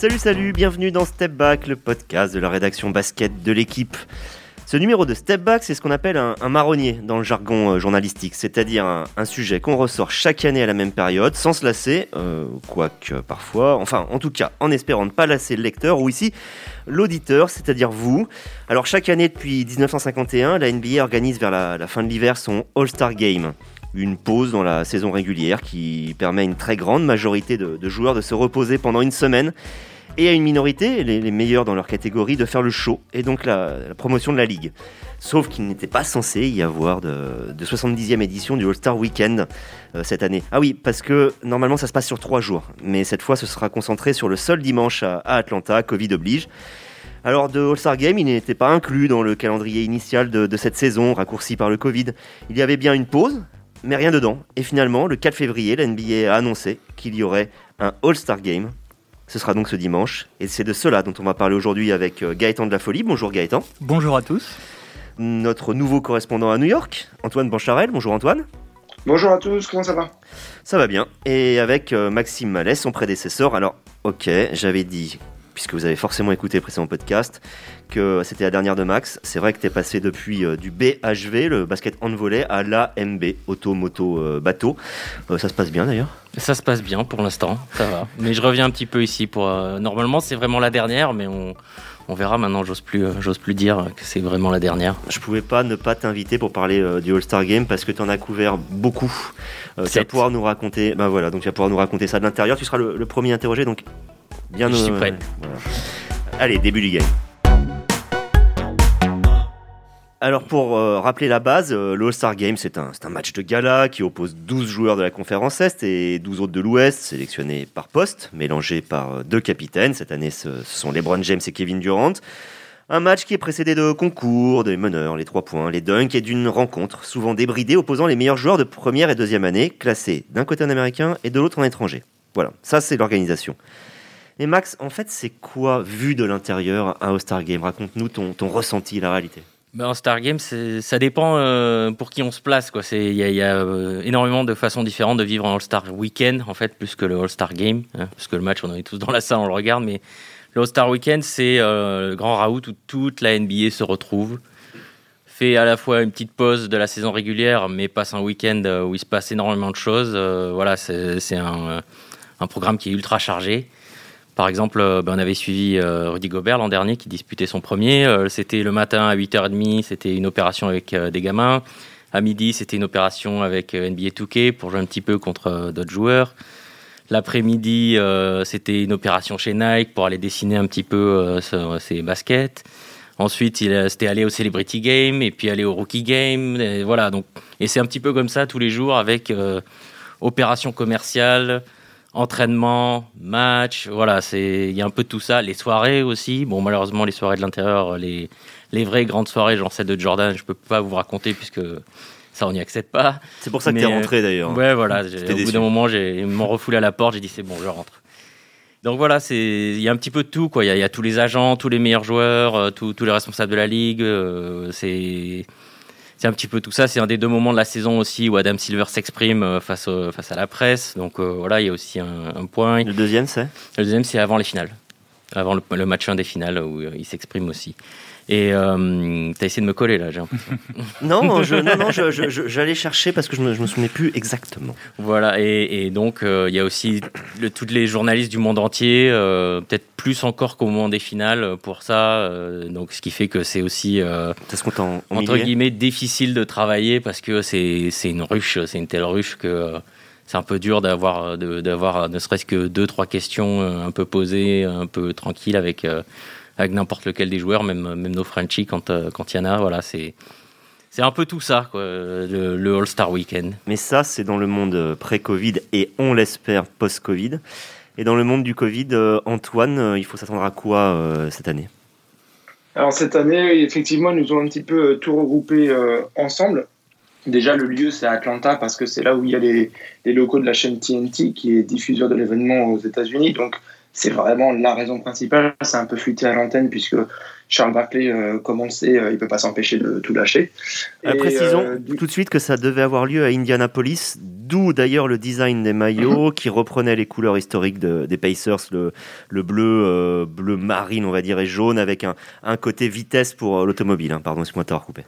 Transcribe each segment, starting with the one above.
Salut, salut, bienvenue dans Step Back, le podcast de la rédaction basket de l'équipe. Ce numéro de Step Back, c'est ce qu'on appelle un, marronnier dans le jargon euh, journalistique, c'est-à-dire un, sujet qu'on ressort chaque année à la même période, sans se lasser, euh, quoique parfois, enfin en tout cas en espérant ne pas lasser le lecteur, ou ici l'auditeur, c'est-à-dire vous. Alors chaque année depuis 1951, la NBA organise vers la, fin de l'hiver son All-Star Game une pause dans la saison régulière qui permet à une très grande majorité de joueurs de se reposer pendant une semaine et à une minorité, les, meilleurs dans leur catégorie, de faire le show et donc la, promotion de la ligue. Sauf qu'il n'était pas censé y avoir de, 70e édition du All-Star Weekend euh, cette année. Ah oui, parce que normalement ça se passe sur trois jours, mais cette fois ce sera concentré sur le seul dimanche à, Atlanta, Covid oblige. Alors de All-Star Game, il n'était pas inclus dans le calendrier initial de, de cette saison, raccourci par le Covid. Il y avait bien une pause, mais rien dedans. Et finalement, le 4 février, la NBA a annoncé qu'il y aurait un All-Star Game ce sera donc ce dimanche. Et c'est de cela dont on va parler aujourd'hui avec euh, Gaëtan de la Folie. Bonjour Gaëtan. Bonjour à tous. Notre nouveau correspondant à New York, Antoine Bancharel. Bonjour Antoine. Bonjour à tous, comment ça va? Ça va bien. Et avec euh, Maxime Mallet, son prédécesseur. Alors, ok, j'avais dit puisque vous avez forcément écouté le précédent podcast, que c'était la dernière de Max. C'est vrai que tu es passé depuis euh, du BHV, le basket en volley, à l'AMB, auto, moto, euh, bateau. Euh, ça se passe bien d'ailleurs? Ça se passe bien pour l'instant, ça va. mais je reviens un petit peu ici pour. normalement, c'est vraiment la dernière, mais on. On verra maintenant, j'ose plus, j'ose plus dire que c'est vraiment la dernière. Je pouvais pas ne pas t'inviter pour parler du All-Star Game parce que tu en as couvert beaucoup. tu vas pouvoir nous raconter, ben voilà, donc tu vas pouvoir nous raconter ça de l'intérieur. Tu seras le, le premier interrogé, donc Bien Je suis prêt. Allez, début du game. Alors pour euh, rappeler la base, euh, le All-Star Game c'est un, un, match de gala qui oppose 12 joueurs de la conférence Est et 12 autres de l'Ouest, sélectionnés par poste, mélangés par euh, deux capitaines. Cette année ce, sont LeBron James et Kevin Durant. Un match qui est précédé de concours, des meneurs, les trois points, les dunks et d'une rencontre, souvent débridée, opposant les meilleurs joueurs de première et deuxième année, classés d'un côté en américain et de l'autre en étranger. Voilà, ça c'est l'organisation. Et Max, en fait, c'est quoi, vu de l'intérieur, un All-Star Game? Raconte-nous ton, ton ressenti, la réalité. Ben, un Star Game, ça dépend euh, pour qui on se place. Il y a, y a euh, énormément de façons différentes de vivre un All-Star Weekend, en fait, plus que le All-Star Game. Hein, parce que le match, on est tous dans la salle, on le regarde. Mais le All-Star Weekend, c'est euh, le grand raout où toute la NBA se retrouve. Fait à la fois une petite pause de la saison régulière, mais passe un week-end où il se passe énormément de choses. voilà, c'est un, un, programme qui est ultra chargé. Par exemple, euh, ben, on avait suivi euh, Rudy Gobert l'an dernier qui disputait son premier. Euh, c'était le matin à 8h30, c'était une opération avec des gamins. À midi, c'était une opération avec NBA 2K pour jouer un petit peu contre d'autres joueurs. L'après-midi, c'était une opération chez Nike pour aller dessiner un petit peu ses baskets. Ensuite, c'était aller au Celebrity Game et puis aller au Rookie Game. Et voilà, donc, et c'est un petit peu comme ça tous les jours avec opération commerciale, entraînement, match, voilà, c'est il y a un peu de tout ça. Les soirées aussi. Bon, malheureusement, les soirées de l'intérieur, les, les vraies grandes soirées, genre celle de Jordan, je peux pas vous raconter puisque ça, on n'y accède pas. C'est pour ça que tu es rentré d'ailleurs. Ouais, voilà. Au bout d'un moment, ils m'ont refoulé à la porte, j'ai dit c'est bon, je rentre. Donc voilà, c'est il y a un petit peu de tout quoi. Il y, a tous les agents, tous les meilleurs joueurs, euh, tous les responsables de la ligue. Euh, c'est c'est un petit peu tout ça. C'est un des deux moments de la saison aussi où Adam Silver s'exprime euh, face, face à la presse. Donc euh, voilà, il y a aussi un, point. Le deuxième, c'est? Le deuxième, c'est avant les finales. Avant le, le match 1 des finales où euh, il s'exprime aussi. Et euh, t'as essayé de me coller là, j'ai non, je, non, non, j'allais chercher parce que je me, me souvenais plus exactement. Voilà, et, donc euh, il y a aussi le, tous les journalistes du monde entier, euh, peut-être plus encore qu'au moment des finales pour ça. Donc ce qui fait que c'est aussi entre guillemets difficile de travailler parce que c'est une ruche, c'est une telle ruche que c'est un peu dur d'avoir d'avoir ne serait-ce que deux trois questions un peu posées, un peu tranquilles avec avec n'importe lequel des joueurs, même, même nos Frenchies quand euh, quand il y en a. Voilà, c'est c'est un peu tout ça, quoi, le, All-Star Weekend. Mais ça, c'est dans le monde pré-Covid et on l'espère post-Covid. Et dans le monde du Covid, euh, Antoine, euh, il faut s'attendre à quoi cette année? Alors cette année, effectivement, nous avons un petit peu tout regroupé ensemble. Déjà, le lieu, c'est Atlanta parce que c'est là où il y a les, les, locaux de la chaîne TNT qui est diffuseur de l'événement aux États-Unis. Donc, c'est vraiment la raison principale. C'est un peu fuité à l'antenne puisque Charles Barkley, euh, comme on le sait, euh, il peut pas s'empêcher de tout lâcher. Euh, précisons tout de suite que ça devait avoir lieu à Indianapolis D'où d'ailleurs le design des maillots mhm. qui reprenait les couleurs historiques des Pacers, le, le bleu, euh, bleu marine, on va dire, et jaune, avec un, un côté vitesse pour l'automobile. Hein. Pardon, excuse-moi de t'avoir coupé.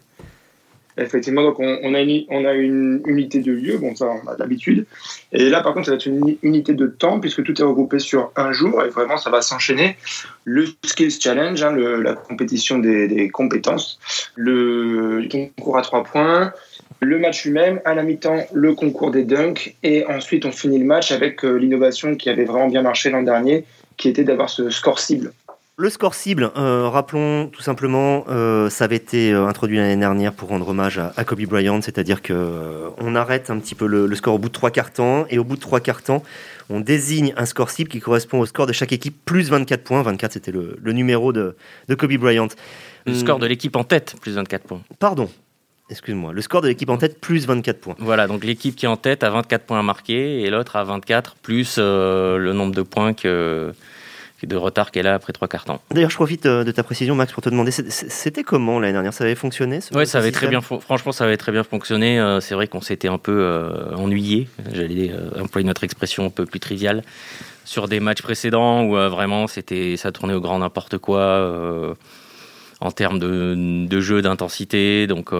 Effectivement, donc on, a une, unité de lieu, bon ça on a l'habitude. Et là par contre ça va être une unité de temps puisque tout est regroupé sur un jour et vraiment ça va s'enchaîner. Le Skills Challenge, hein, la compétition des, compétences, le concours à trois points, le match lui-même, à la mi-temps le concours des dunks et ensuite on finit le match avec euh, l'innovation qui avait vraiment bien marché l'an dernier qui était d'avoir ce score cible. Le score cible, euh, rappelons tout simplement, euh, ça avait été euh, introduit l'année dernière pour rendre hommage à, Kobe Bryant, c'est-à-dire que on arrête un petit peu le, score au bout de trois quarts temps, et au bout de trois quarts temps, on désigne un score cible qui correspond au score de chaque équipe, plus 24 points. 24, c'était le, numéro de, Kobe Bryant. Le score de l'équipe en tête, plus 24 points. Pardon, excuse-moi, le score de l'équipe en tête plus 24 points. Voilà, donc l'équipe qui est en tête a 24 points à marquer et l'autre a 24 plus le nombre de points que, de retard qu'elle a après trois quarts temps. D'ailleurs, je profite euh, de ta précision, Max, pour te demander, c'était comment l'année dernière? Ça avait fonctionné Oui, ça avait très bien. Franchement, ça avait très bien fonctionné. Euh, c'est vrai qu'on s'était un peu euh, ennuyé. J'allais employer notre expression un peu plus triviale sur des matchs précédents où vraiment c'était ça tournait au grand n'importe quoi en termes de, jeu d'intensité. Donc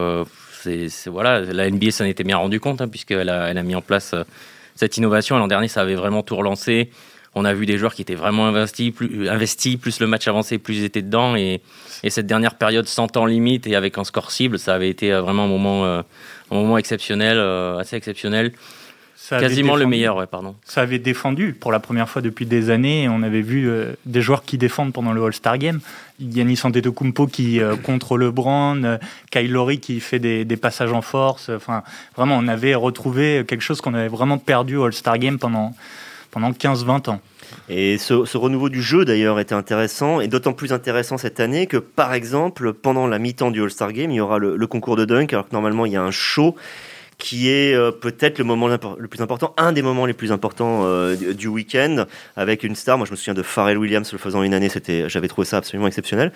c'est voilà, la NBA s'en était bien rendu compte hein, puisqu'elle a, elle a mis en place cette innovation. L'an dernier, ça avait vraiment tout relancé on a vu des joueurs qui étaient vraiment investis, plus, investis, plus le match avancé, plus ils étaient dedans. Et, cette dernière période sans temps limite et avec un score cible, ça avait été euh, vraiment un moment, euh, un moment exceptionnel, euh, assez exceptionnel. Quasiment le meilleur, ouais, pardon. Ça avait défendu pour la première fois depuis des années. On avait vu des joueurs qui défendent pendant le All-Star Game. Yannis Antetokounmpo qui contre LeBron, Kyle Lowry qui fait des, des, passages en force. Enfin, vraiment, on avait retrouvé quelque chose qu'on avait vraiment perdu au All-Star Game pendant pendant 15-20 ans. Et ce, renouveau du jeu d'ailleurs était intéressant, et d'autant plus intéressant cette année que par exemple, pendant la mi-temps du All-Star Game, il y aura le, concours de dunk, alors que normalement il y a un show qui est euh, peut-être le moment le plus important, un des moments les plus importants euh, du week-end, avec une star. Moi, je me souviens de Pharrell Williams le faisant une année, c'était, j'avais trouvé ça absolument exceptionnel.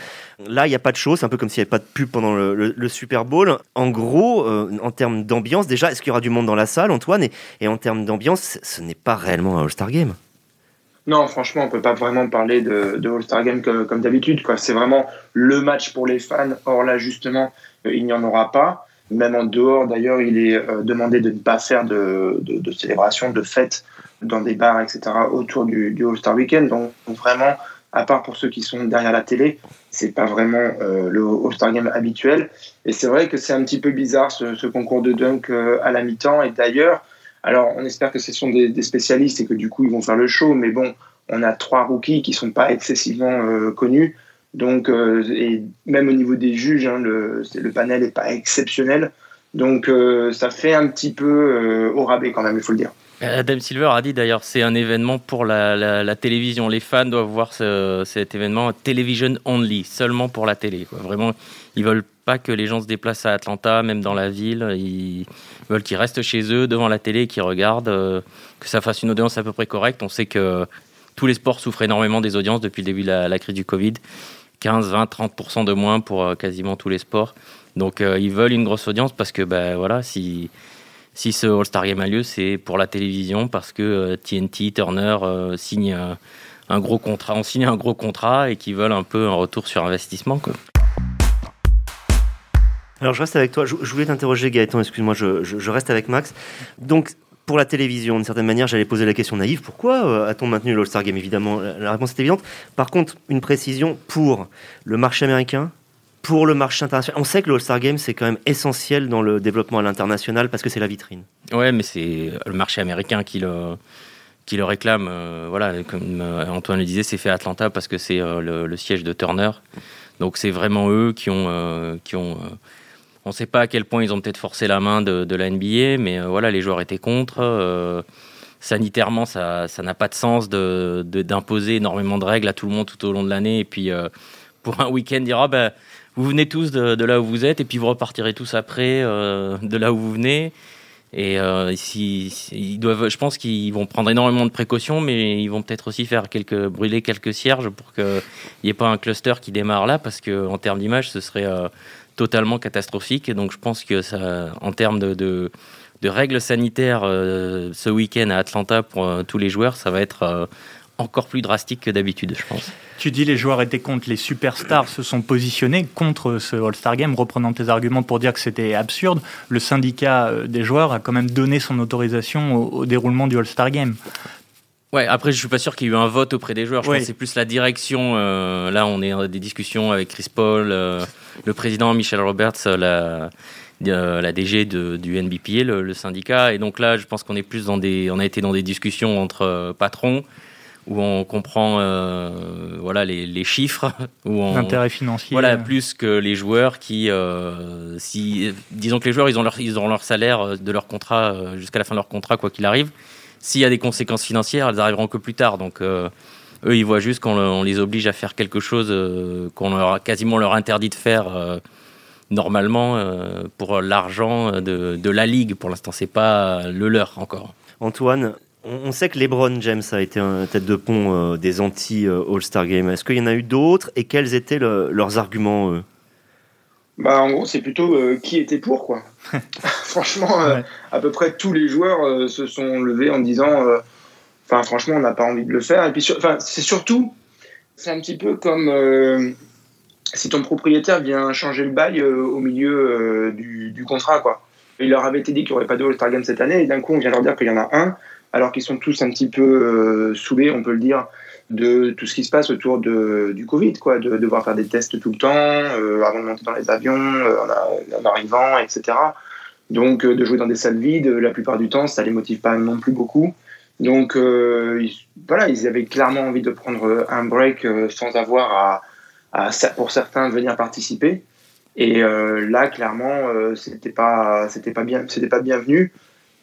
Là, il n'y a pas de show, c'est un peu comme s'il n'y avait pas de pub pendant le, Super Bowl. En gros, euh, en termes d'ambiance, déjà, est-ce qu'il y aura du monde dans la salle, Antoine? Et, en termes d'ambiance, ce n'est pas réellement un All-Star Game. Non, franchement, on peut pas vraiment parler de, All-Star Game comme d'habitude. C'est vraiment le match pour les fans. Or là, justement, il n'y en aura pas. Même en dehors, d'ailleurs, il est euh, demandé de ne pas faire de, de, de célébration, de fêtes dans des bars, etc., autour du, du All-Star Weekend. Donc, vraiment, à part pour ceux qui sont derrière la télé, c'est pas vraiment euh, le All-Star Game habituel. Et c'est vrai que c'est un petit peu bizarre ce, concours de dunk euh, à la mi-temps. Et d'ailleurs, alors on espère que ce sont des, des, spécialistes et que du coup ils vont faire le show, mais bon, on a trois rookies qui sont pas excessivement connus. Donc, euh, et même au niveau des juges, hein, le, panel n'est pas exceptionnel. Donc, euh, ça fait un petit peu euh, au rabais quand même, il faut le dire. Adam Silver a dit d'ailleurs c'est un événement pour la, télévision. Les fans doivent voir cet événement television only, seulement pour la télé. Vraiment, ils veulent pas que les gens se déplacent à Atlanta, même dans la ville. Ils veulent qu'ils restent chez eux devant la télé, qu'ils regardent, que ça fasse une audience à peu près correcte. On sait que tous les sports souffrent énormément des audiences depuis le début de la crise du Covid. 15, 20, 30% de moins pour euh, quasiment tous les sports. Donc euh, ils veulent une grosse audience parce que ben, voilà, si, si ce All-Star Game a lieu, c'est pour la télévision parce que TNT, euh, Turner signe un gros contrat, ont signé un gros contrat et qu'ils veulent un peu un retour sur investissement. Alors je reste avec toi. Je, voulais t'interroger Gaëtan, excuse-moi, je, je, reste avec Max. Donc pour la télévision, d'une certaine manière, j'allais poser la question naïve pourquoi euh, a-t-on maintenu l'All-Star Game? Évidemment, la réponse est évidente. Par contre, une précision pour le marché américain, pour le marché international. On sait que le All-Star Game, c'est quand même essentiel dans le développement à l'international parce que c'est la vitrine. Ouais, mais c'est le marché américain qui le, réclame. Euh, voilà, comme euh, Antoine le disait, c'est fait à Atlanta parce que c'est le, siège de Turner. Donc c'est vraiment eux qui ont on ne sait pas à quel point ils ont peut-être forcé la main de, la NBA, mais euh, voilà, les joueurs étaient contre. Euh, sanitairement, ça n'a pas de sens d'imposer de, énormément de règles à tout le monde tout au long de l'année. Et puis, euh, pour un week-end, dire ah, ben, vous venez tous de, là où vous êtes, et puis vous repartirez tous après de là où vous venez. Et ils doivent, je pense qu'ils vont prendre énormément de précautions, mais ils vont peut-être aussi faire quelques, brûler quelques cierges pour qu'il n'y ait pas un cluster qui démarre là, parce qu'en termes d'image, ce serait totalement catastrophique. Et donc, je pense que ça, en termes de, règles sanitaires ce week-end à Atlanta pour tous les joueurs, ça va être encore plus drastique que d'habitude, je pense. Tu dis les joueurs étaient contre, les superstars se sont positionnés contre ce All-Star Game, reprenant tes arguments pour dire que c'était absurde. Le syndicat euh, des joueurs a quand même donné son autorisation au, déroulement du All-Star Game. Ouais, après, je suis pas sûr qu'il y ait eu un vote auprès des joueurs. Je pense que c'est plus la direction. Euh, là, on est dans des discussions avec Chris Paul, euh, le président Michel Roberts, la, la DG du NBPA, le, le, syndicat. Et donc là, je pense qu'on est plus dans des, on a été dans des discussions entre patrons où on comprend euh, voilà les, chiffres, où l'intérêt financier, voilà plus que les joueurs qui, euh, si disons que les joueurs ils ont leur ils ont leur salaire euh, de leur contrat jusqu'à la fin de leur contrat quoi qu'il arrive. S'il y a des conséquences financières, elles arriveront que plus tard. Donc eux ils voient juste qu'on les oblige à faire quelque chose qu'on leur a quasiment leur interdit de faire normalement pour l'argent de, la ligue. Pour l'instant c'est pas le leur encore. Antoine, on, sait que LeBron James a été un tête de pont euh, des anti-All-Star Game. Est-ce qu'il y en a eu d'autres? Et quels étaient leurs arguments bah, En gros, c'est plutôt euh, qui était pour, quoi. franchement, euh, à peu près tous les joueurs se sont levés en disant Enfin, franchement, on n'a pas envie de le faire. Et puis, c'est surtout, c'est un petit peu comme si ton propriétaire vient changer le bail au milieu du, du, contrat, quoi. Il leur avait été dit qu'il n'y aurait pas de All-Star Game cette année, et d'un coup, on vient leur dire qu'il y en a un alors qu'ils sont tous un petit peu euh, saoulés, on peut le dire, de tout ce qui se passe autour de, du Covid, quoi, de, devoir faire des tests tout le temps, euh, avant de monter dans les avions, euh, en, arrivant, etc. Donc, de jouer dans des salles vides, la plupart du temps, ça les motive pas non plus beaucoup. Donc, voilà, ils avaient clairement envie de prendre un break sans avoir à, pour certains, venir participer. Et là, clairement, c'était pas, pas bien, pas bienvenu.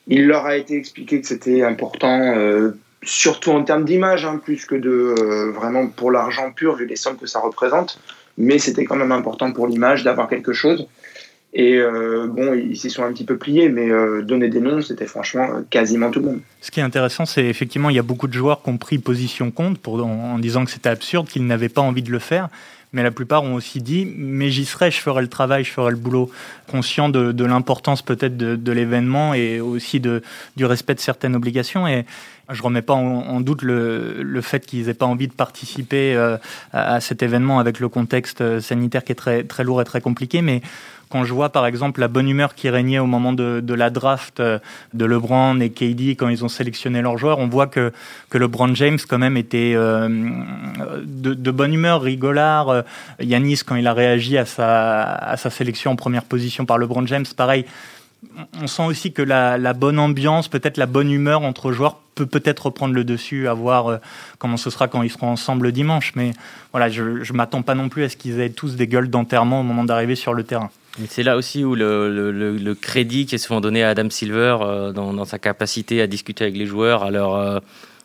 Il leur a été expliqué que c'était important, euh, surtout en termes d'image, hein, plus que de euh, vraiment pour l'argent pur, vu les sommes que ça représente. Mais c'était quand même important pour l'image d'avoir quelque chose. Et euh, bon, ils s'y sont un petit peu pliés, mais donner des noms, c'était franchement quasiment tout le monde. Ce qui est intéressant, c'est effectivement, il y a beaucoup de joueurs qui ont pris position contre pour, en disant que c'était absurde, qu'ils n'avaient pas envie de le faire mais la plupart ont aussi dit mais j'y serai, je ferai le travail, je ferai le boulot, conscient de, l'importance peut-être de, l'événement et aussi de, du respect de certaines obligations. Et je remets pas en, doute le, le fait qu'ils aient pas envie de participer euh, à, cet événement avec le contexte sanitaire qui est très, très lourd et très compliqué, mais quand je vois par exemple la bonne humeur qui régnait au moment de, la draft euh, de LeBron et KD quand ils ont sélectionné leurs joueurs, on voit que, LeBron James quand même était euh, de, bonne humeur, rigolard. Euh, Yanis quand il a réagi à sa, à sa sélection en première position par LeBron James, pareil. On sent aussi que la, bonne ambiance, peut-être la bonne humeur entre joueurs peut peut-être reprendre le dessus, à voir comment ce sera quand ils seront ensemble dimanche. Mais voilà, je ne m'attends pas non plus à ce qu'ils aient tous des gueules d'enterrement au moment d'arriver sur le terrain. C'est là aussi où le, crédit qui est souvent donné à Adam Silver euh, dans, sa capacité à discuter avec les joueurs. Alors, euh,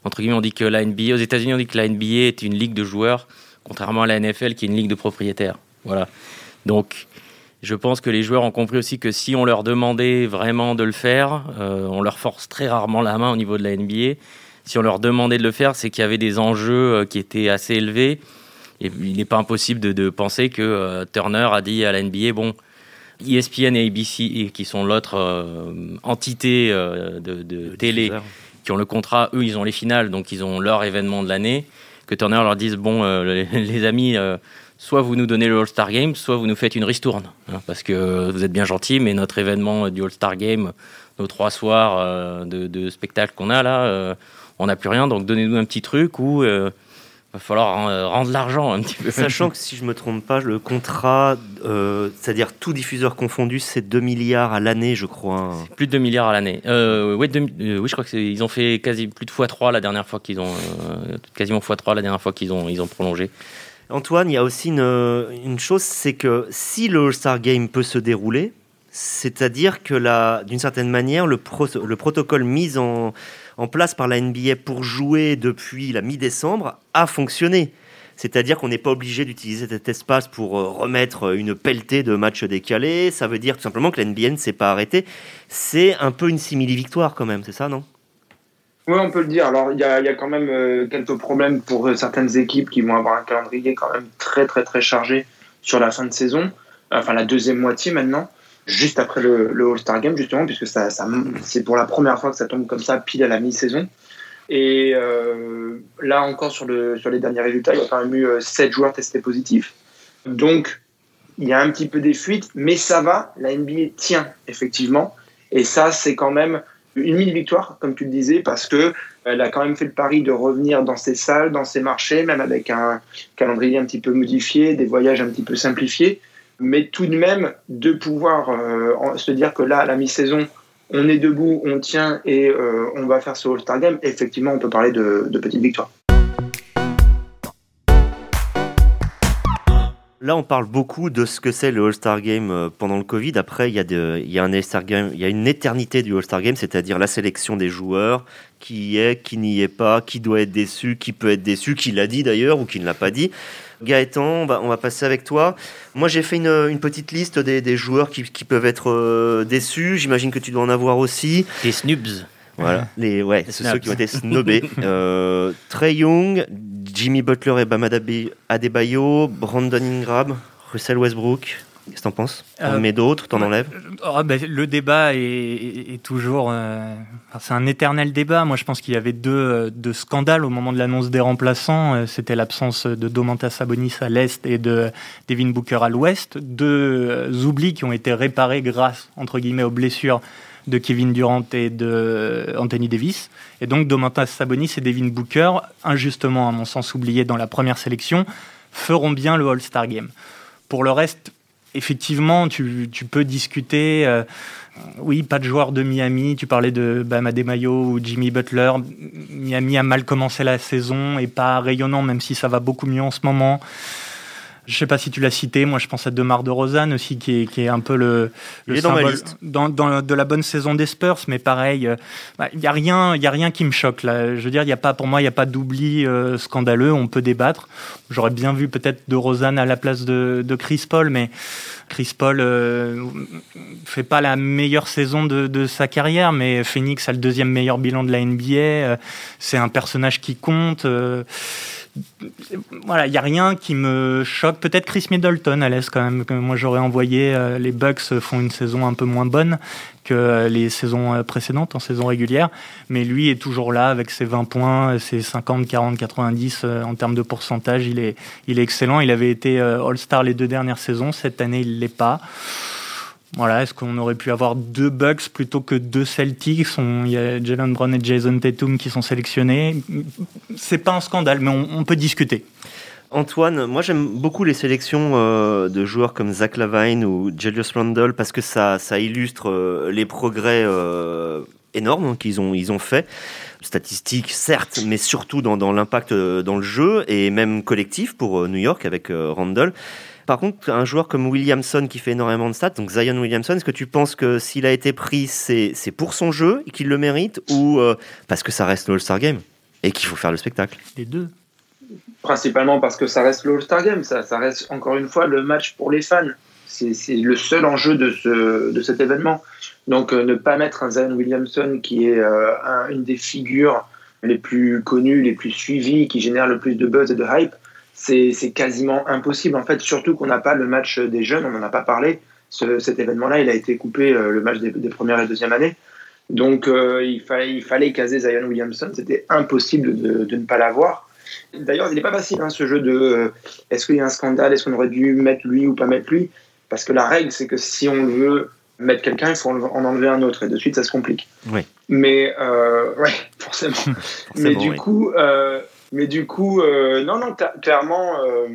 entre guillemets, on dit que la NBA, aux États-Unis, on dit que la NBA est une ligue de joueurs, contrairement à la NFL qui est une ligue de propriétaires. Voilà. Donc, je pense que les joueurs ont compris aussi que si on leur demandait vraiment de le faire, euh, on leur force très rarement la main au niveau de la NBA. Si on leur demandait de le faire, c'est qu'il y avait des enjeux qui étaient assez élevés. Et il n'est pas impossible de, de penser que Turner a dit à la NBA, bon, ESPN et ABC, qui sont l'autre euh, entité euh, de, télé, qui ont le contrat, eux, ils ont les finales, donc ils ont leur événement de l'année. Que Turner leur dise bon, euh, les, amis, soit vous nous donnez le All-Star Game, soit vous nous faites une ristourne. Hein, parce que vous êtes bien gentils, mais notre événement du All-Star Game, nos trois soirs de, de, spectacle qu'on a là, on n'a plus rien, donc donnez-nous un petit truc où va falloir euh, rendre l'argent un petit peu. Sachant que si je me trompe pas, le contrat, euh, c'est-à-dire tout diffuseur confondu, c'est 2 milliards à l'année, je crois. Plus de 2 milliards à l'année. Euh, oui, je crois qu'ils ont fait quasi plus de x3 la dernière fois qu'ils ont, quasiment x3 la dernière fois qu'ils ont, ils ont prolongé. Antoine, il y a aussi une, une chose, c'est que si le All-Star Game peut se dérouler, c'est-à-dire que d'une certaine manière, le, le protocole mis en en place par la NBA pour jouer depuis la mi-décembre a fonctionné. C'est-à-dire qu'on n'est pas obligé d'utiliser cet espace pour euh, remettre une pelletée de matchs décalés. Ça veut dire tout simplement que la NBA ne s'est pas arrêtée. C'est un peu une simili-victoire quand même, c'est ça, non? Oui, on peut le dire. Alors, il y, a quand même euh, quelques problèmes pour euh, certaines équipes qui vont avoir un calendrier quand même très, très, très chargé sur la fin de saison. Enfin, la deuxième moitié maintenant. Juste après le, All-Star Game, justement, puisque ça, c'est pour la première fois que ça tombe comme ça, pile à la mi-saison. Et euh, là encore, sur, le, les derniers résultats, il y a quand même eu 7 joueurs testés positifs. Donc, il y a un petit peu des fuites, mais ça va. La NBA tient, effectivement. Et ça, c'est quand même une mini-victoire, comme tu le disais, parce que elle a quand même fait le pari de revenir dans ses salles, dans ses marchés, même avec un calendrier un petit peu modifié, des voyages un petit peu simplifiés, mais tout de même de pouvoir euh, se dire que là, à la mi-saison, on est debout, on tient et euh, on va faire ce All-Star Game, effectivement, on peut parler de, de petite victoire. Là, on parle beaucoup de ce que c'est le All-Star Game euh, pendant le Covid. Après, il y a, il y a une éternité du All-Star Game, c'est-à-dire la sélection des joueurs, qui y est, qui n'y est pas, qui doit être déçu, qui peut être déçu, qui l'a dit d'ailleurs ou qui ne l'a pas dit. Gaëtan, on va, on va passer avec toi. Moi, j'ai fait une, une, petite liste des, des joueurs qui, qui, peuvent être euh, déçus. J'imagine que tu dois en avoir aussi. Des snubs. Voilà, les, ouais, c'est ceux qui ont été snobés. euh, Trey Young, Jimmy Butler et Bam Adebayo, Brandon Ingram, Russell Westbrook. Qu'est-ce que t'en penses? T'en euh, mets d'autres T'en enlèves? Oh, ben, Le débat est, toujours. Euh, c'est un éternel débat. Moi, je pense qu'il y avait deux, deux, scandales au moment de l'annonce des remplaçants. Euh, c'était l'absence de Domantas Sabonis à l'est et de Devin Booker à l'ouest. Deux oublis qui ont été réparés grâce, entre guillemets, aux blessures de Kevin Durant et de Anthony Davis. Et donc Domantas Sabonis et Devin Booker, injustement à mon sens oubliés dans la première sélection, feront bien le All-Star Game. Pour le reste, effectivement, tu, peux discuter. Euh, oui, pas de joueurs de Miami. Tu parlais de Bam Adebayo ou Jimmy Butler. Miami a mal commencé la saison et pas rayonnant, même si ça va beaucoup mieux en ce moment. Je sais pas si tu l'as cité, moi je pense à Demar de Rosanne aussi, qui est, qui est un peu le, le symbole dans, dans, de la bonne saison des Spurs, mais pareil, il euh, bah, y a rien, il y a rien qui me choque là. Je veux dire, il y a pas pour moi, il y a pas d'oubli euh, scandaleux. On peut débattre. J'aurais bien vu peut-être de Rosanne à la place de, de Chris Paul, mais Chris Paul euh, fait pas la meilleure saison de, de, sa carrière, mais Phoenix a le deuxième meilleur bilan de la NBA. Euh, c'est un personnage qui compte voilà, il n'y a rien qui me choque. Peut-être Chris Middleton à l'aise quand même. Que moi, j'aurais envoyé. Euh, les Bucks font une saison un peu moins bonne que les saisons euh, précédentes, en saison régulière. Mais lui est toujours là avec ses 20 points, ses 50, 40, 90 en termes de pourcentage. Il est, il est excellent. Il avait été euh, All-Star les deux dernières saisons. Cette année, il ne l'est pas. Voilà, est-ce qu'on aurait pu avoir deux Bucks plutôt que deux Celtics? Il y a Jalen Brown et Jason Tatum qui sont sélectionnés. C'est pas un scandale, mais on, peut discuter. Antoine, moi j'aime beaucoup les sélections euh, de joueurs comme Zach Lavine ou Julius Randle parce que ça, illustre euh, les progrès euh, énormes qu'ils ont, ils ont fait. Statistiques, certes, mais surtout dans, dans l'impact dans le jeu et même collectif pour New York avec Randle. Par contre, un joueur comme Williamson qui fait énormément de stats, donc Zion Williamson, est-ce que tu penses que s'il a été pris, c'est pour son jeu et qu'il le mérite ou euh, parce que ça reste le All-Star Game et qu'il faut faire le spectacle? Les deux. Principalement parce que ça reste le All-Star Game, ça, ça, reste encore une fois le match pour les fans. C'est le seul enjeu de, ce, de cet événement. Donc euh, ne pas mettre un Zion Williamson qui est euh, une des figures les plus connues, les plus suivies, qui génère le plus de buzz et de hype, c'est quasiment impossible. En fait, surtout qu'on n'a pas le match des jeunes, on n'en a pas parlé. cet événement-là, il a été coupé, euh, le match des, premières et deuxième années. Donc, euh, il, fallait, il fallait caser Zion Williamson. C'était impossible de, ne pas l'avoir. D'ailleurs, il n'est pas facile, hein, ce jeu de euh, est-ce qu'il y a un scandale, est-ce qu'on aurait dû mettre lui ou pas mettre lui? Parce que la règle, c'est que si on veut mettre quelqu'un, il faut en enlever un autre. Et de suite, ça se complique. Oui. Mais, ouais, forcément. Mais du coup, mais du coup, euh, non, non, clairement, euh,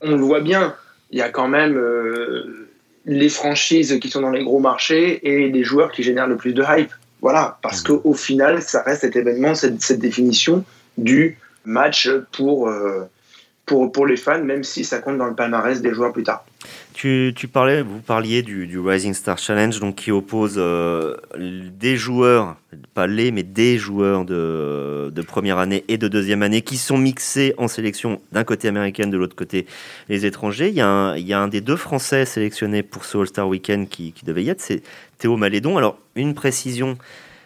on le voit bien. Il y a quand même euh, les franchises qui sont dans les gros marchés et les joueurs qui génèrent le plus de hype. Voilà, parce mmh. qu'au final, ça reste cet événement, cette, cette définition du match pour, pour, pour les fans, même si ça compte dans le palmarès des joueurs plus tard. Tu, tu parlais, vous parliez du, du, Rising Star Challenge, donc qui oppose euh, des joueurs, pas les, mais des joueurs de, de, première année et de deuxième année qui sont mixés en sélection d'un côté américaine, de l'autre côté les étrangers. Il y, a un, il y, a un, des deux Français sélectionnés pour ce All-Star Weekend qui, qui devait y être, c'est Théo Malédon. Alors, une précision,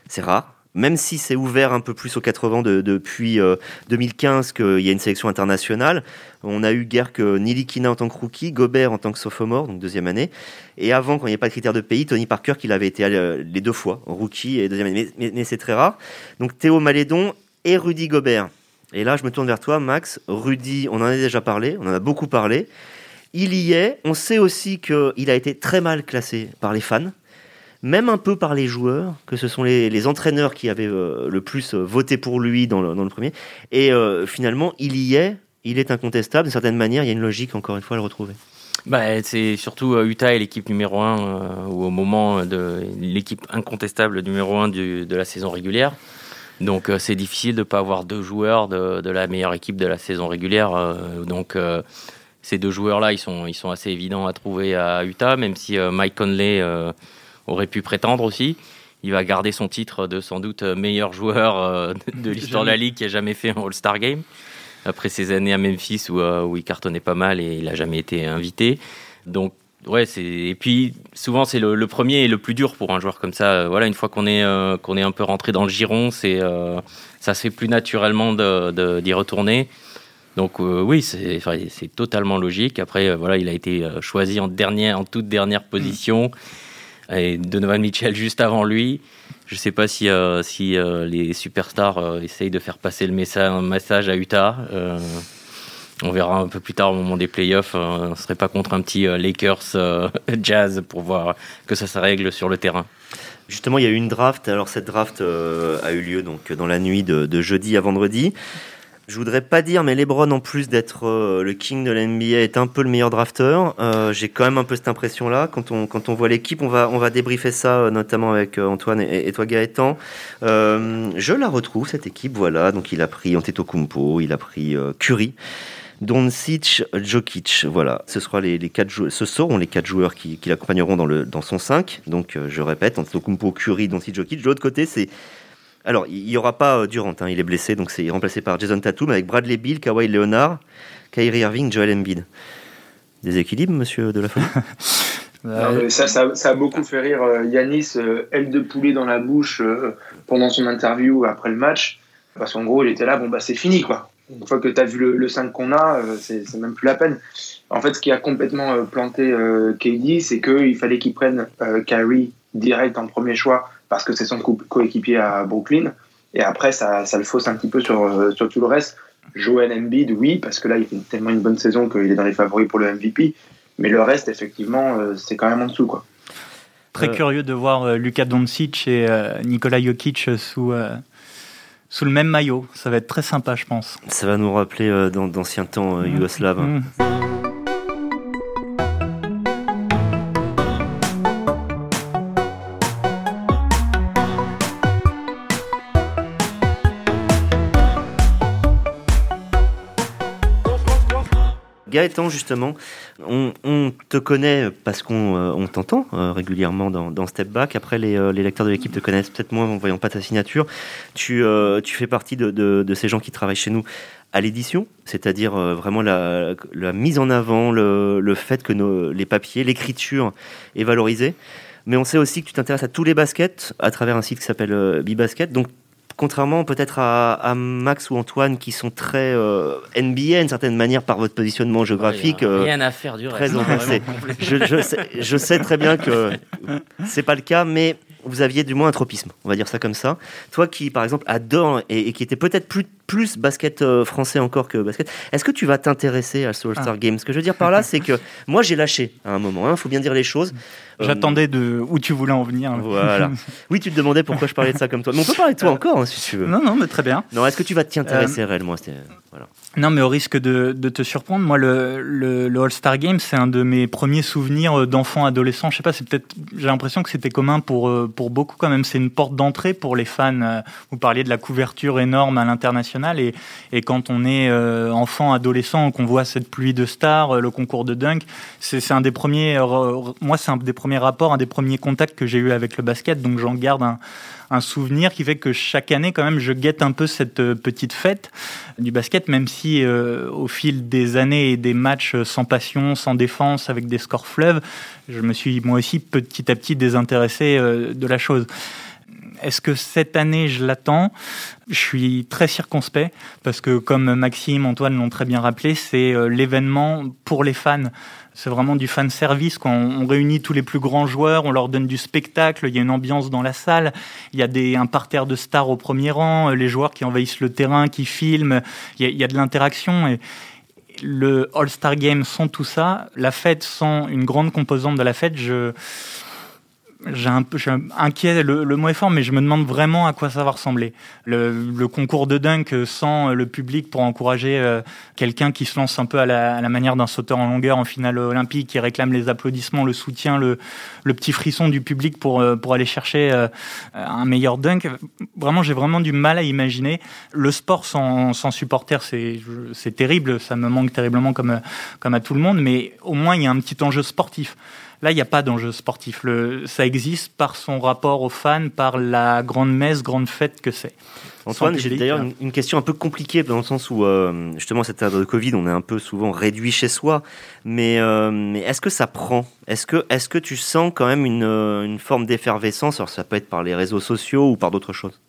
c'est rare, même si c'est ouvert un peu plus aux 80 de, depuis 2015 qu'il y a une sélection internationale, on a eu guère que Nilikina en tant que rookie, Gobert en tant que sophomore, donc deuxième année, et avant, quand il n'y avait pas de critères de pays, Tony Parker qui avait été les deux fois, rookie et deuxième année, mais, mais c'est très rare. Donc Théo Malédon et Rudy Gobert. Et là, je me tourne vers toi, Max. Rudy, on en a déjà parlé, on en a beaucoup parlé. Il y est. On sait aussi qu'il a été très mal classé par les fans, même un peu par les joueurs, que ce sont les, entraîneurs qui avaient euh, le plus euh, voté pour lui dans le, premier. Et euh, finalement, il y est. Il est incontestable. D'une certaine manière, il y a une logique, encore une fois, à le retrouver. Bah, c'est surtout Utah et l'équipe numéro 1, ou au moment de l'équipe incontestable numéro 1 de la saison régulière. Donc c'est difficile de ne pas avoir deux joueurs de, de, la meilleure équipe de la saison régulière. donc ces deux joueurs-là, ils sont, ils sont assez évidents à trouver à Utah, même si Mike Conley aurait pu prétendre aussi. Il va garder son titre de sans doute meilleur joueur euh, de l'histoire de la Ligue qui a jamais fait un All-Star Game. Après ces années à Memphis où, où il cartonnait pas mal et il n'a jamais été invité. Donc, ouais, c'est. Et puis, souvent, c'est le, premier et le plus dur pour un joueur comme ça. Voilà, une fois qu'on est, qu'on est un peu rentré dans le giron, c'est, ça se fait plus naturellement d'y retourner. Donc euh, oui, c'est totalement logique. Après, euh, voilà, il a été euh, choisi en, dernière, en toute dernière position. Et Donovan Mitchell juste avant lui. Je ne sais pas si, si les superstars essayent de faire passer le message, à Utah. on verra un peu plus tard au moment des playoffs. on ne serait pas contre un petit Lakers Jazz pour voir que ça se règle sur le terrain. Justement, il y a eu une draft. Alors cette draft a eu lieu donc dans la nuit de jeudi à vendredi. Je voudrais pas dire, mais LeBron, en plus d'être euh, le king de la NBA, est un peu le meilleur drafteur. Euh, J'ai quand même un peu cette impression-là. Quand on, quand on voit l'équipe, on va, on va débriefer ça, euh, notamment avec Antoine et, toi, Gaëtan. je la retrouve, cette équipe, voilà. Donc, il a pris Antetokounmpo, il a pris Curry. Doncic, Jokic, voilà. Ce, sera les, quatre ce seront les quatre joueurs qui, l'accompagneront dans son 5. Donc, je répète, Antetokounmpo, Curry, Doncic, Jokic. De l'autre côté, c'est alors, il n'y aura pas euh, Durant, hein, il est blessé, donc c'est remplacé par Jason Tatum avec Bradley Bill, Kawhi Leonard, Kyrie Irving, Joel Embiid. Déséquilibre, monsieur de la ça, ça, a beaucoup fait rire euh, Yanis, euh, aile de poulet dans la bouche pendant son interview après le match. Parce qu'en gros, il était là, bon, bah c'est fini, quoi. Une fois que tu as vu le, 5 qu'on a, c'est même plus la peine. En fait, ce qui a complètement planté KD, c'est qu'il fallait qu'il prenne Kyrie direct en premier choix parce que c'est son coéquipier à Brooklyn. Et après, ça, ça, le fausse un petit peu sur, euh, sur tout le reste. Joel Embiid, oui, parce que là, il fait tellement une bonne saison qu'il est dans les favoris pour le MVP. Mais le reste, effectivement, euh, c'est quand même en dessous. Quoi. Très euh. curieux de voir Luka Doncic et Nikola Jokic sous, sous le même maillot. Ça va être très sympa, je pense. Ça va nous rappeler d'anciens temps mmh. yougoslaves. Hein. Mmh. Gaëtan, justement, on, te connaît parce qu'on euh, t'entend euh, régulièrement dans, Step Back. Après, euh, les, lecteurs de l'équipe te connaissent peut-être moins en voyant pas ta signature. Tu, fais partie de, ces gens qui travaillent chez nous à l'édition, c'est-à-dire vraiment la, mise en avant, le, fait que les papiers, l'écriture est valorisée. Mais on sait aussi que tu t'intéresses à tous les baskets à travers un site qui s'appelle Bibasket. Donc contrairement peut-être à, Max ou Antoine qui sont très euh, NBA d'une certaine manière par votre positionnement géographique. Euh, rien à faire du reste. je, je, sais, je, sais, très bien que c'est pas le cas, mais vous aviez du moins un tropisme, on va dire ça comme ça. Toi qui, par exemple, adore et, qui était peut-être plus, plus basket euh, français encore que basket, est-ce que tu vas t'intéresser à ce All-Star ah. Game Ce que je veux dire par là, c'est que moi j'ai lâché à un moment, il hein, faut bien dire les choses. J'attendais de où tu voulais en venir. Voilà. Oui, tu te demandais pourquoi je parlais de ça comme toi. Mais on peut parler de toi encore, hein, si tu veux. Non, non, mais très bien. Non, est-ce que tu vas t'y intéresser euh, réellement voilà. Non, mais au risque de, te surprendre, moi, le, le, All-Star Game, c'est un de mes premiers souvenirs euh, d'enfant adolescent. Je sais pas, c'est peut-être, j'ai l'impression que c'était commun pour, euh, pour beaucoup quand même. C'est une porte d'entrée pour les fans. Euh, vous parliez de la couverture énorme à l'international et, et quand on est enfant, adolescent, qu'on voit cette pluie de stars, le concours de dunk, c'est un des premiers, moi, c'est un des premiers rapports, un des premiers contacts que j'ai eu avec le basket. Donc, j'en garde un, souvenir qui fait que chaque année, quand même, je guette un peu cette euh, petite fête du basket, même si euh, au fil des années et des matchs sans passion, sans défense, avec des scores fleuves, je me suis moi aussi petit à petit désintéressé euh, de la chose. Est-ce que cette année, je l'attends? Je suis très circonspect parce que, comme Maxime, Antoine l'ont très bien rappelé, c'est euh, l'événement pour les fans. C'est vraiment du fan service. Quand on réunit tous les plus grands joueurs, on leur donne du spectacle, il y a une ambiance dans la salle, il y a des, un parterre de stars au premier rang, les joueurs qui envahissent le terrain, qui filment, il y a, il y a de l'interaction. Et, le All-Star Game sans tout ça, la fête sans une grande composante de la fête, je j'ai un peu, je suis inquiet, le, le, mot est fort, mais je me demande vraiment à quoi ça va ressembler. Le, le concours de dunk sans le public pour encourager euh, quelqu'un qui se lance un peu à la, à la manière d'un sauteur en longueur en finale olympique, qui réclame les applaudissements, le soutien, le, le petit frisson du public pour, euh, pour aller chercher euh, un meilleur dunk. Vraiment, j'ai vraiment du mal à imaginer. Le sport sans, sans supporters, c'est, c'est terrible, ça me manque terriblement comme, comme à tout le monde, mais au moins il y a un petit enjeu sportif. Là, il n'y a pas d'enjeu sportif. Le, ça existe par son rapport aux fans, par la grande messe, grande fête que c'est. Antoine, j'ai d'ailleurs une, une, question un peu compliquée dans le sens où, euh, justement, cette période de Covid, on est un peu souvent réduit chez soi. Mais, euh, mais est-ce que ça prend? Est-ce que, est que tu sens quand même une, euh, une forme d'effervescence? Alors, ça peut être par les réseaux sociaux ou par d'autres choses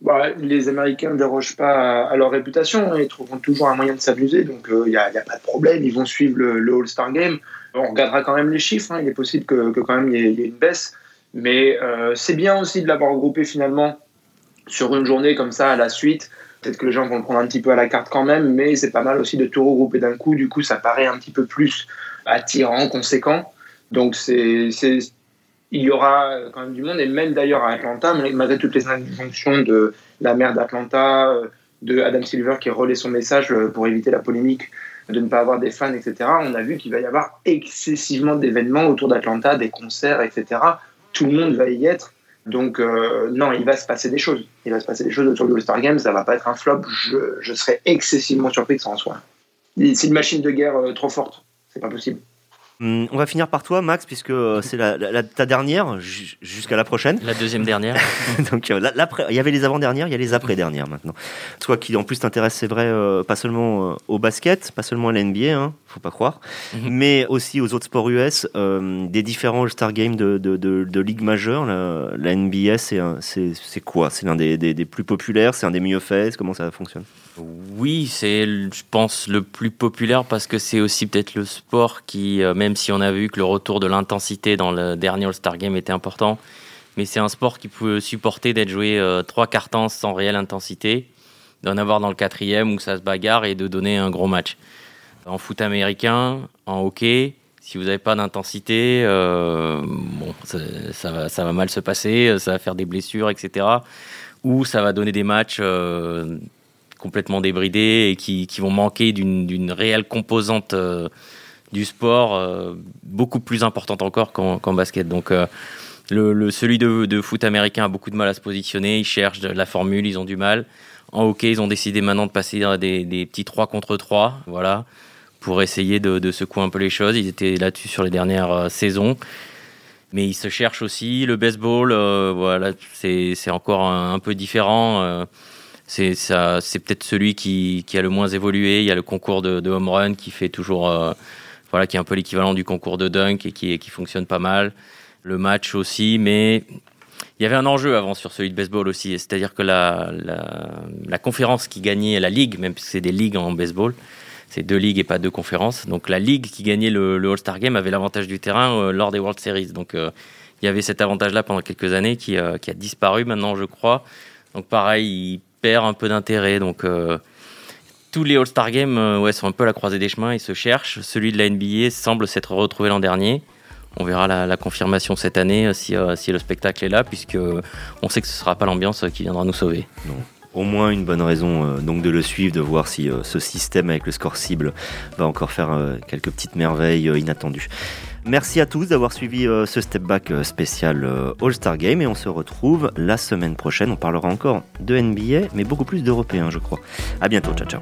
bah, les Américains ne dérogent pas à, leur réputation, hein. ils trouveront toujours un moyen de s'amuser, donc il euh, n'y a, a, pas de problème, ils vont suivre le, le All-Star Game. On regardera quand même les chiffres, hein. il est possible que, quand même il y, ait une baisse, mais euh, c'est bien aussi de l'avoir regroupé finalement sur une journée comme ça à la suite. Peut-être que les gens vont le prendre un petit peu à la carte quand même, mais c'est pas mal aussi de tout regrouper d'un coup, du coup ça paraît un petit peu plus attirant, conséquent. Donc c'est il y aura quand même du monde, et même d'ailleurs à Atlanta, malgré toutes les injonctions de la maire d'Atlanta, de Adam Silver qui relaie son message pour éviter la polémique, de ne pas avoir des fans, etc., on a vu qu'il va y avoir excessivement d'événements autour d'Atlanta, des concerts, etc. Tout le monde va y être. Donc, euh, non, il va se passer des choses. Il va se passer des choses autour de All-Star Games. Ça va pas être un flop. Je, je serais excessivement surpris que ça en soit. C'est une machine de guerre euh, trop forte. C'est pas possible. Hum, on va finir par toi, Max, puisque euh, c'est la, la, ta dernière jusqu'à la prochaine. La deuxième dernière. Donc, euh, il y avait les avant-dernières, il y a les après-dernières maintenant. Toi qui en plus t'intéresse, c'est vrai, euh, pas seulement euh, au basket, pas seulement à la NBA, hein, faut pas croire, mm -hmm. mais aussi aux autres sports US, des différents All-Star Games de, de, de, de ligues majeures. La, la NBA, c'est quoi? C'est l'un des, des, des, plus populaires? C'est un des mieux faits? Comment ça fonctionne? Oui, c'est, je pense, le plus populaire parce que c'est aussi peut-être le sport qui, euh, même si on a vu que le retour de l'intensité dans le dernier All-Star Game était important, mais c'est un sport qui peut supporter d'être joué euh, trois quarts temps sans réelle intensité, d'en avoir dans le quatrième où ça se bagarre et de donner un gros match. En foot américain, en hockey, si vous n'avez pas d'intensité, euh, bon, ça, va, mal se passer, ça va faire des blessures, etc. Ou ça va donner des matchs complètement débridés et qui, qui vont manquer d'une réelle composante euh, du sport euh, beaucoup plus importante encore qu'en qu basket. Donc euh, le, celui de, de, foot américain a beaucoup de mal à se positionner, ils cherchent la formule, ils ont du mal. En hockey, ils ont décidé maintenant de passer des, des petits 3 contre 3, voilà, pour essayer de, secouer un peu les choses. Ils étaient là-dessus sur les dernières saisons. Mais ils se cherchent aussi. Le baseball, voilà, c'est encore un, peu différent. C'est peut-être celui qui, qui, a le moins évolué. Il y a le concours de, home run qui fait toujours, euh, voilà, qui est un peu l'équivalent du concours de dunk et qui, qui fonctionne pas mal. Le match aussi, mais il y avait un enjeu avant sur celui de baseball aussi, c'est-à-dire que la, la, conférence qui gagnait la ligue, même si c'est des ligues en baseball, c'est deux ligues et pas deux conférences. Donc la ligue qui gagnait le, All-Star Game avait l'avantage du terrain euh, lors des World Series. Donc euh, il y avait cet avantage-là pendant quelques années qui, qui, a disparu maintenant, je crois. Donc pareil, il un peu d'intérêt. Donc euh, tous les All-Star Games euh, ouais, sont un peu à la croisée des chemins, ils se cherchent. Celui de la NBA semble s'être retrouvé l'an dernier. On verra la, confirmation cette année euh, si, le spectacle est là, puisque on sait que ce ne sera pas l'ambiance qui viendra nous sauver. Au moins une bonne raison donc de le suivre, de voir si ce système avec le score cible va encore faire quelques petites merveilles inattendues. Merci à tous d'avoir suivi ce step back spécial All-Star Game et on se retrouve la semaine prochaine. On parlera encore de NBA, mais beaucoup plus d'Européens, je crois. À bientôt, ciao ciao.